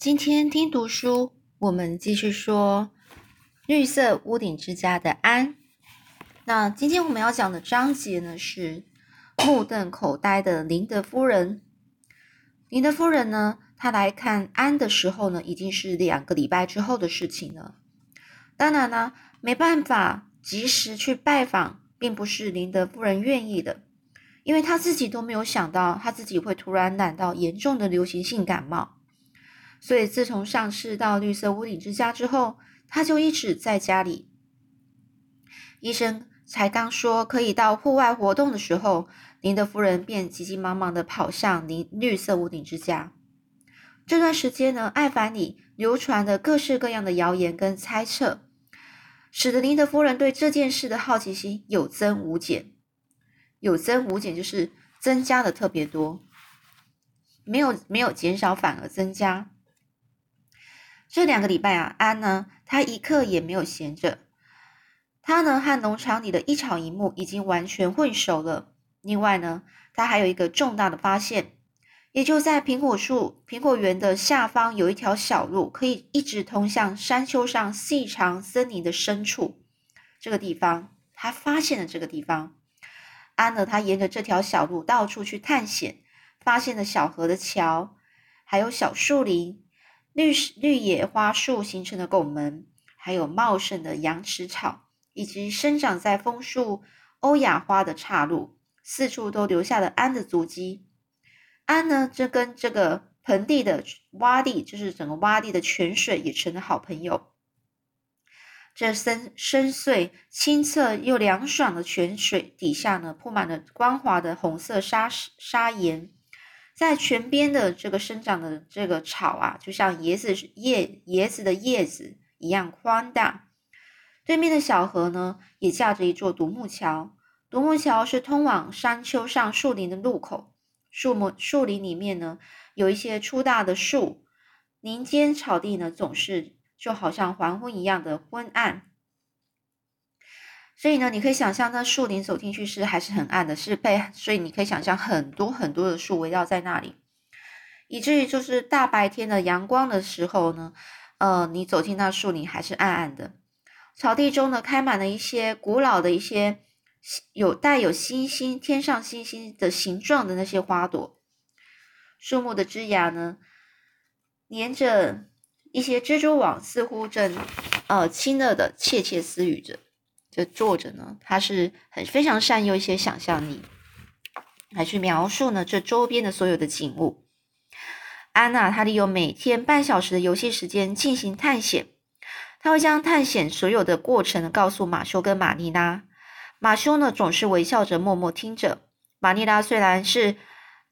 今天听读书，我们继续说绿色屋顶之家的安。那今天我们要讲的章节呢是目瞪口呆的林德夫人。林德夫人呢，她来看安的时候呢，已经是两个礼拜之后的事情了。当然呢，没办法及时去拜访，并不是林德夫人愿意的，因为她自己都没有想到，她自己会突然染到严重的流行性感冒。所以，自从上次到绿色屋顶之家之后，他就一直在家里。医生才刚说可以到户外活动的时候，林德夫人便急急忙忙的跑向林绿色屋顶之家。这段时间呢，艾凡里流传的各式各样的谣言跟猜测，使得林德夫人对这件事的好奇心有增无减。有增无减就是增加的特别多，没有没有减少，反而增加。这两个礼拜啊，安呢，他一刻也没有闲着。他呢和农场里的一草一木已经完全混熟了。另外呢，他还有一个重大的发现，也就在苹果树、苹果园的下方有一条小路，可以一直通向山丘上细长森林的深处。这个地方，他发现了这个地方。安呢，他沿着这条小路到处去探险，发现了小河的桥，还有小树林。绿绿野花树形成的拱门，还有茂盛的羊齿草，以及生长在枫树、欧亚花的岔路，四处都留下了安的足迹。安呢，这跟这个盆地的洼地，就是整个洼地的泉水，也成了好朋友。这深深邃、清澈又凉爽的泉水底下呢，铺满了光滑的红色沙沙岩。在泉边的这个生长的这个草啊，就像椰子叶椰子的叶子一样宽大。对面的小河呢，也架着一座独木桥。独木桥是通往山丘上树林的路口。树木树林里面呢，有一些粗大的树。林间草地呢，总是就好像黄昏一样的昏暗。所以呢，你可以想象，那树林走进去是还是很暗的，是被所以你可以想象很多很多的树围绕在那里，以至于就是大白天的阳光的时候呢，呃，你走进那树林还是暗暗的。草地中呢，开满了一些古老的一些有带有星星、天上星星的形状的那些花朵。树木的枝芽呢，粘着一些蜘蛛网，似乎正呃亲热的窃窃私语着。这作者呢，他是很非常善用一些想象力来去描述呢这周边的所有的景物。安娜她利用每天半小时的游戏时间进行探险，她会将探险所有的过程告诉马修跟玛丽拉。马修呢总是微笑着默默听着。玛丽拉虽然是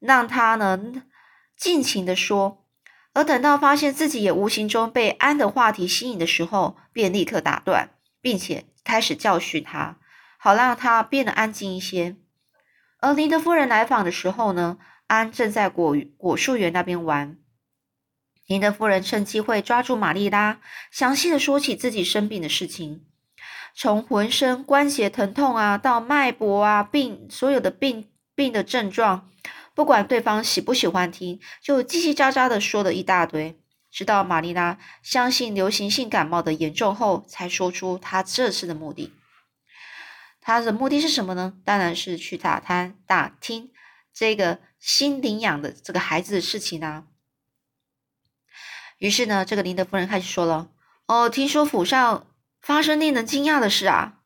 让他呢尽情的说，而等到发现自己也无形中被安的话题吸引的时候，便立刻打断，并且。开始教训他，好让他变得安静一些。而林德夫人来访的时候呢，安正在果果树园那边玩。林德夫人趁机会抓住玛丽拉，详细的说起自己生病的事情，从浑身关节疼痛啊，到脉搏啊，病所有的病病的症状，不管对方喜不喜欢听，就叽叽喳喳的说了一大堆。直到玛丽拉相信流行性感冒的严重后，才说出她这次的目的。她的目的是什么呢？当然是去打探、打听这个新领养的这个孩子的事情啊。于是呢，这个林德夫人开始说了：“哦，听说府上发生令人惊讶的事啊。”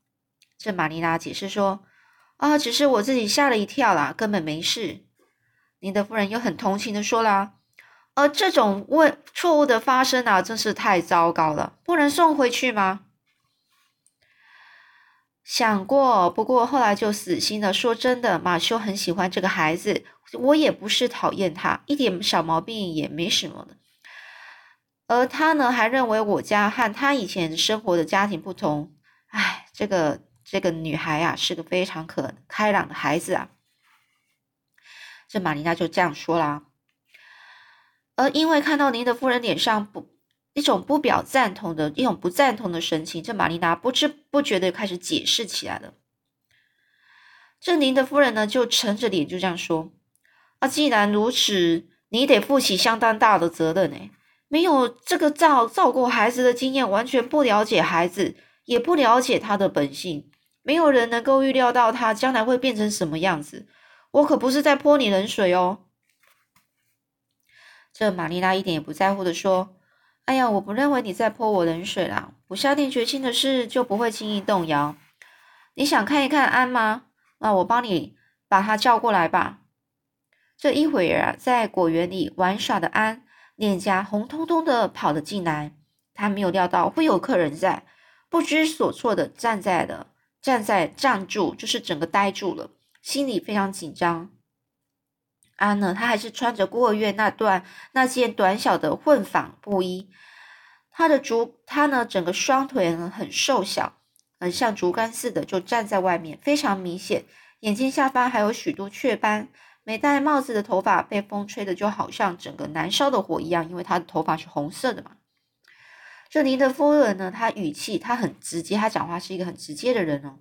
这玛丽拉解释说：“啊，只是我自己吓了一跳啦，根本没事。”林德夫人又很同情的说了。而这种问错误的发生啊，真是太糟糕了，不能送回去吗？想过，不过后来就死心了。说真的，马修很喜欢这个孩子，我也不是讨厌他，一点小毛病也没什么的。而他呢，还认为我家和他以前生活的家庭不同。哎，这个这个女孩啊，是个非常可开朗的孩子啊。这玛丽娜就这样说啦。而因为看到您的夫人脸上不一种不表赞同的一种不赞同的神情，这玛丽娜不知不觉的开始解释起来了。这您的夫人呢，就沉着脸就这样说：“啊，既然如此，你得负起相当大的责任呢。没有这个照照顾孩子的经验，完全不了解孩子，也不了解他的本性。没有人能够预料到他将来会变成什么样子。我可不是在泼你冷水哦。这玛丽拉一点也不在乎的说：“哎呀，我不认为你在泼我冷水啦。我下定决心的事就不会轻易动摇。你想看一看安吗？那我帮你把他叫过来吧。”这一会儿啊，在果园里玩耍的安。脸颊红彤彤的跑了进来，他没有料到会有客人在，不知所措的站在了，站在站住，就是整个呆住了，心里非常紧张。安呢，他还是穿着孤儿院那段那件短小的混纺布衣，他的竹，他呢整个双腿呢很瘦小，很像竹竿似的，就站在外面，非常明显，眼睛下方还有许多雀斑。没戴帽子的头发被风吹的就好像整个燃烧的火一样，因为他的头发是红色的嘛。这林德夫人呢，她语气她很直接，她讲话是一个很直接的人哦，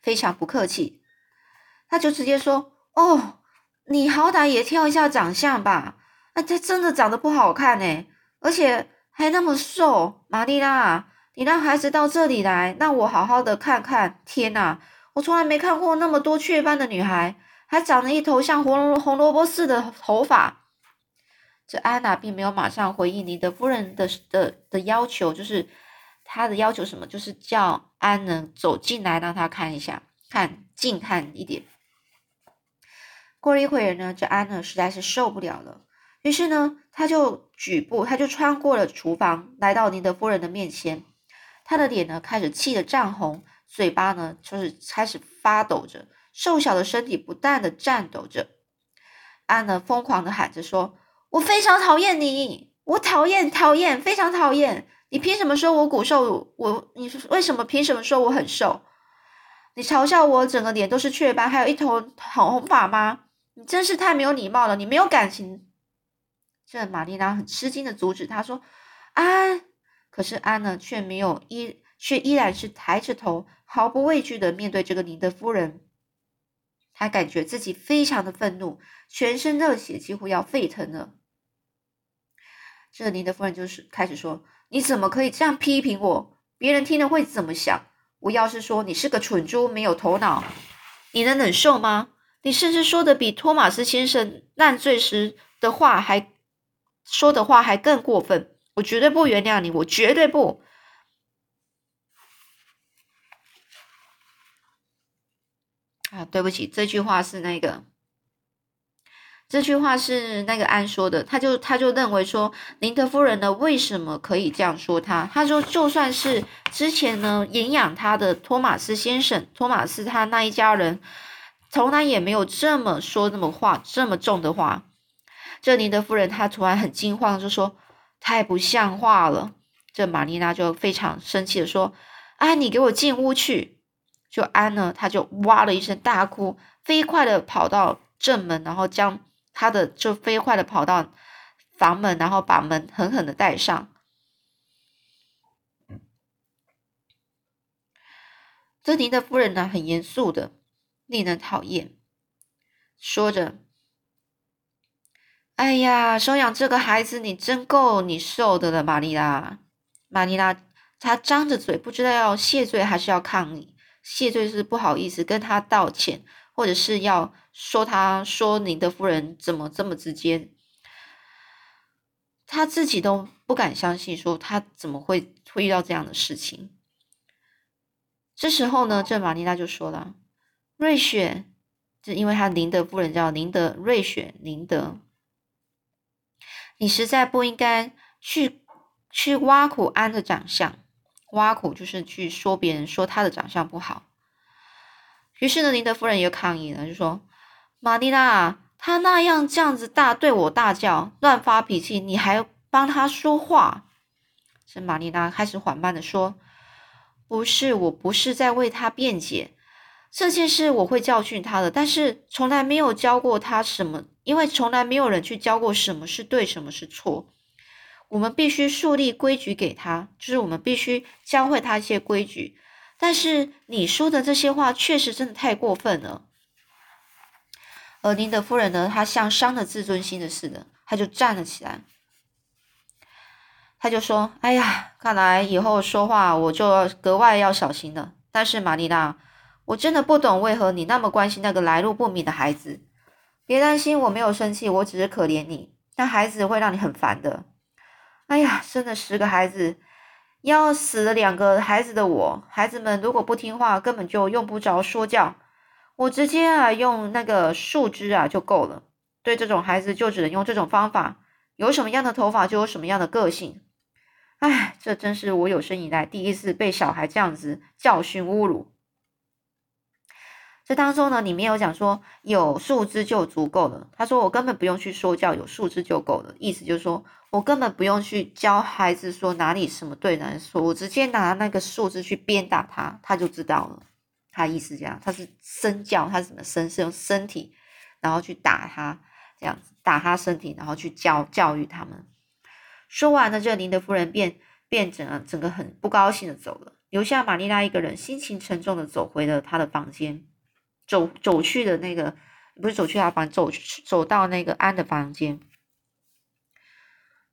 非常不客气，他就直接说：“哦，你好歹也挑一下长相吧，啊，他真的长得不好看呢，而且还那么瘦。玛丽拉，你让孩子到这里来，让我好好的看看。天哪，我从来没看过那么多雀斑的女孩。”还长了一头像红红萝卜似的头发。这安娜并没有马上回应尼德夫人的的的要求，就是她的要求什么？就是叫安能走进来，让她看一下，看近看一点。过了一会儿呢，这安呢实在是受不了了，于是呢，他就举步，他就穿过了厨房，来到尼德夫人的面前。他的脸呢开始气得涨红，嘴巴呢就是开始发抖着。瘦小的身体不断的颤抖着，安呢疯狂的喊着说：“我非常讨厌你，我讨厌讨厌非常讨厌！你凭什么说我骨瘦？我你为什么凭什么说我很瘦？你嘲笑我整个脸都是雀斑，还有一头红红发吗？你真是太没有礼貌了！你没有感情。”这玛丽娜很吃惊的阻止他说：“安。”可是安呢却没有依却依然是抬着头，毫不畏惧的面对这个林德夫人。他感觉自己非常的愤怒，全身热血几乎要沸腾了。这林德夫人就是开始说：“你怎么可以这样批评我？别人听了会怎么想？我要是说你是个蠢猪，没有头脑，你能忍受吗？你甚至说的比托马斯先生烂醉时的话还说的话还更过分，我绝对不原谅你，我绝对不。”啊，对不起，这句话是那个，这句话是那个安说的，他就他就认为说，林德夫人呢，为什么可以这样说他？他说，就算是之前呢，营养他的托马斯先生，托马斯他那一家人，从来也没有这么说那么话这么重的话。这林德夫人她突然很惊慌，就说太不像话了。这玛丽娜就非常生气的说：“啊，你给我进屋去！”就安呢，她就哇了一声大哭，飞快的跑到正门，然后将她的就飞快的跑到房门，然后把门狠狠的带上。这您的夫人呢，很严肃的，令人讨厌，说着：“哎呀，收养这个孩子，你真够你受的了，玛丽拉。”玛丽拉她张着嘴，不知道要谢罪还是要抗议。谢罪是不好意思跟他道歉，或者是要说他说您的夫人怎么这么直接，他自己都不敢相信，说他怎么会会遇到这样的事情。这时候呢，这玛丽娜就说了：“瑞雪，就因为他林德夫人叫林德瑞雪，林德，你实在不应该去去挖苦安的长相。”挖苦就是去说别人说他的长相不好，于是呢，林德夫人又抗议了，就说：“玛丽娜，他那样这样子大对我大叫，乱发脾气，你还帮他说话？”这玛丽娜开始缓慢的说：“不是，我不是在为他辩解，这件事我会教训他的，但是从来没有教过他什么，因为从来没有人去教过什么是对，什么是错。”我们必须树立规矩给他，就是我们必须教会他一些规矩。但是你说的这些话确实真的太过分了。而您的夫人呢？她像伤了自尊心的似的，她就站了起来。她就说：“哎呀，看来以后说话我就格外要小心了。但是玛丽娜，我真的不懂为何你那么关心那个来路不明的孩子。别担心，我没有生气，我只是可怜你。那孩子会让你很烦的。哎呀，生了十个孩子，要死了两个孩子的我，孩子们如果不听话，根本就用不着说教。我直接啊用那个树枝啊就够了。对这种孩子，就只能用这种方法。有什么样的头发，就有什么样的个性。”哎，这真是我有生以来第一次被小孩这样子教训侮辱。这当中呢，里面有讲说有树枝就足够了。他说我根本不用去说教，有树枝就够了。意思就是说我根本不用去教孩子说哪里什么对哪里错，我直接拿那个树枝去鞭打他，他就知道了。他意思这样，他是身教，他怎么身是用身体，然后去打他，这样子打他身体，然后去教教育他们。说完了，这个林德夫人便便整整个很不高兴的走了，留下玛丽拉一个人，心情沉重的走回了她的房间，走走去的那个不是走去她房，走走到那个安的房间。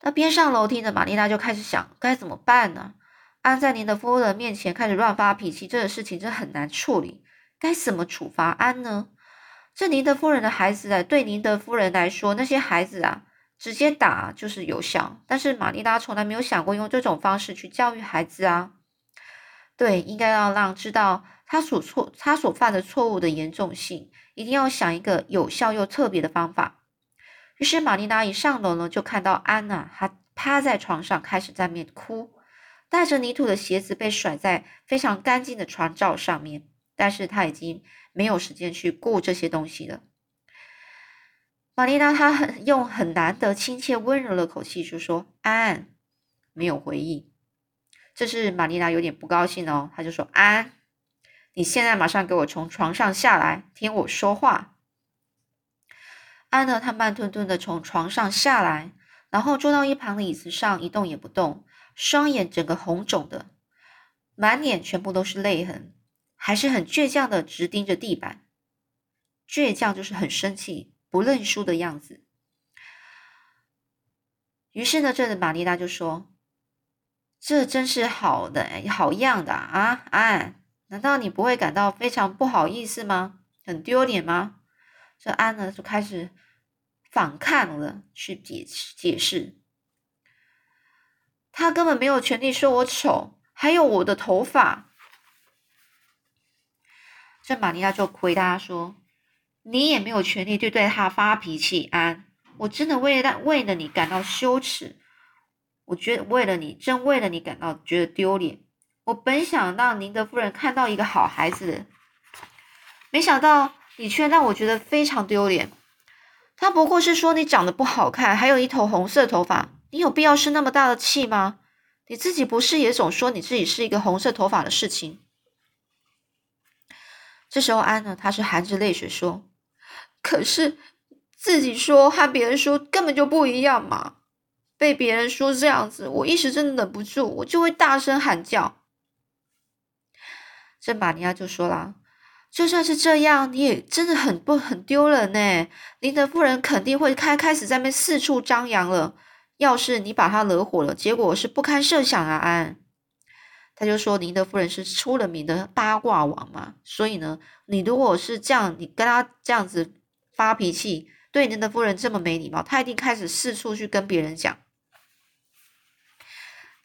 那边上楼梯的玛丽拉就开始想该怎么办呢？安在林德夫人面前开始乱发脾气，这个事情真很难处理，该怎么处罚安呢？这林德夫人的孩子啊，对林德夫人来说，那些孩子啊。直接打就是有效，但是玛丽拉从来没有想过用这种方式去教育孩子啊。对，应该要让知道他所错、他所犯的错误的严重性，一定要想一个有效又特别的方法。于是玛丽拉一上楼呢，就看到安娜，她趴在床上开始在面哭，带着泥土的鞋子被甩在非常干净的床罩上面，但是她已经没有时间去顾这些东西了。玛丽娜，她很用很难得亲切温柔的口气就说：“安，没有回应。”这是玛丽娜有点不高兴哦，她就说：“安，你现在马上给我从床上下来，听我说话。”安呢，她慢吞吞的从床上下来，然后坐到一旁的椅子上，一动也不动，双眼整个红肿的，满脸全部都是泪痕，还是很倔强的直盯着地板。倔强就是很生气。不认输的样子。于是呢，这玛丽拉就说：“这真是好的，好样的啊！安，难道你不会感到非常不好意思吗？很丢脸吗？”这安呢就开始反抗了，去解解释，他根本没有权利说我丑，还有我的头发。这玛尼亚就回答说。你也没有权利对对他发脾气，安！我真的为了为了你感到羞耻，我觉得为了你，真为了你感到觉得丢脸。我本想让宁德夫人看到一个好孩子，没想到你却让我觉得非常丢脸。他不过是说你长得不好看，还有一头红色头发，你有必要生那么大的气吗？你自己不是也总说你自己是一个红色头发的事情？这时候安呢，他是含着泪水说。可是自己说和别人说根本就不一样嘛！被别人说这样子，我一时真的忍不住，我就会大声喊叫。这玛尼亚就说了：“就算是这样，你也真的很不很丢人呢。林德夫人肯定会开开始在那四处张扬了。要是你把她惹火了，结果是不堪设想啊！”安，他就说：“林德夫人是出了名的八卦王嘛，所以呢，你如果是这样，你跟他这样子。”发脾气，对您的夫人这么没礼貌，他一定开始四处去跟别人讲。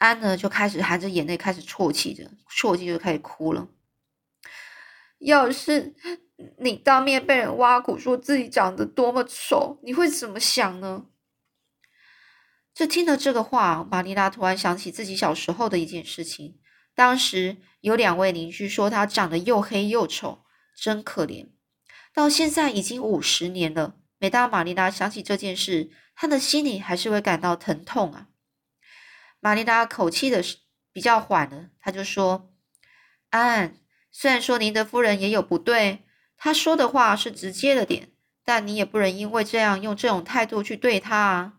安呢就开始含着眼泪开始啜泣着，啜泣就开始哭了。要是你当面被人挖苦，说自己长得多么丑，你会怎么想呢？这听了这个话，玛丽拉突然想起自己小时候的一件事情。当时有两位邻居说她长得又黑又丑，真可怜。到现在已经五十年了。每当玛丽拉想起这件事，她的心里还是会感到疼痛啊。玛丽拉口气的是比较缓了，她就说：“安，虽然说您的夫人也有不对，她说的话是直接了点，但你也不能因为这样用这种态度去对她啊。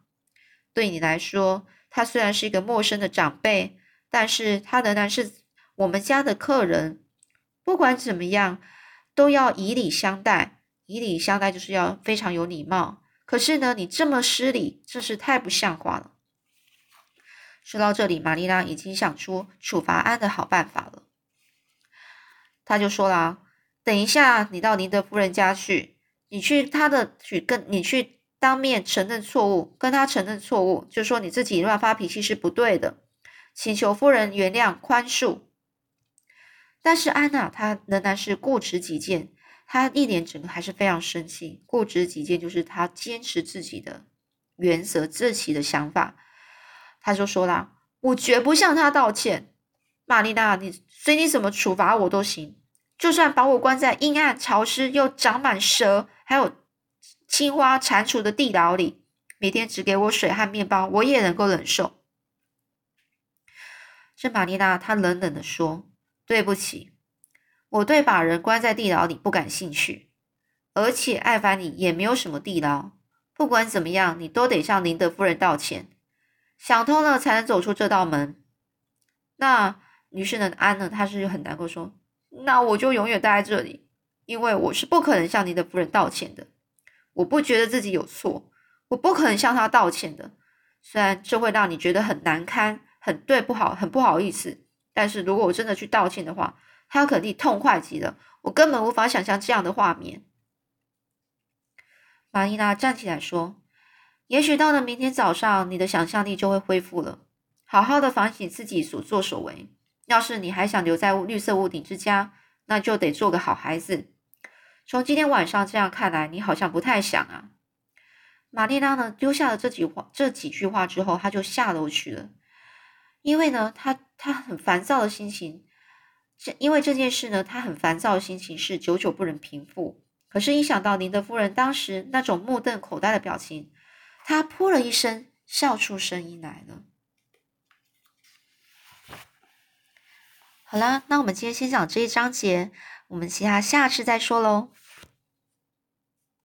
对你来说，他虽然是一个陌生的长辈，但是他仍然是我们家的客人。不管怎么样。”都要以礼相待，以礼相待就是要非常有礼貌。可是呢，你这么失礼，真是太不像话了。说到这里，玛丽拉已经想出处罚安的好办法了。他就说了：“等一下，你到林德夫人家去，你去他的去跟你去当面承认错误，跟他承认错误，就说你自己乱发脾气是不对的，请求夫人原谅宽恕。”但是安娜她仍然是固执己见，她一脸整个还是非常生气。固执己见就是她坚持自己的原则、自己的想法。他就说啦：“我绝不向他道歉，玛丽娜，你随你怎么处罚我都行，就算把我关在阴暗、潮湿又长满蛇还有青蛙、蟾蜍的地牢里，每天只给我水和面包，我也能够忍受。”这玛丽娜她冷冷的说：“对不起，我对把人关在地牢里不感兴趣，而且艾凡你也没有什么地牢。不管怎么样，你都得向林德夫人道歉。”想通了，才能走出这道门。那女士的安呢？她是很难过，说：“那我就永远待在这里，因为我是不可能向您的夫人道歉的。我不觉得自己有错，我不可能向她道歉的。虽然这会让你觉得很难堪，很对不好，很不好意思。但是如果我真的去道歉的话，她肯定痛快极了。我根本无法想象这样的画面。”玛丽娜站起来说。也许到了明天早上，你的想象力就会恢复了。好好的反省自己所作所为。要是你还想留在绿色屋顶之家，那就得做个好孩子。从今天晚上这样看来，你好像不太想啊。玛丽拉呢，丢下了这几话这几句话之后，她就下楼去了。因为呢，她她很烦躁的心情，这因为这件事呢，她很烦躁的心情是久久不能平复。可是，一想到林德夫人当时那种目瞪口呆的表情，他噗了一声，笑出声音来了。好啦，那我们今天先讲这一章节，我们其他下次再说喽。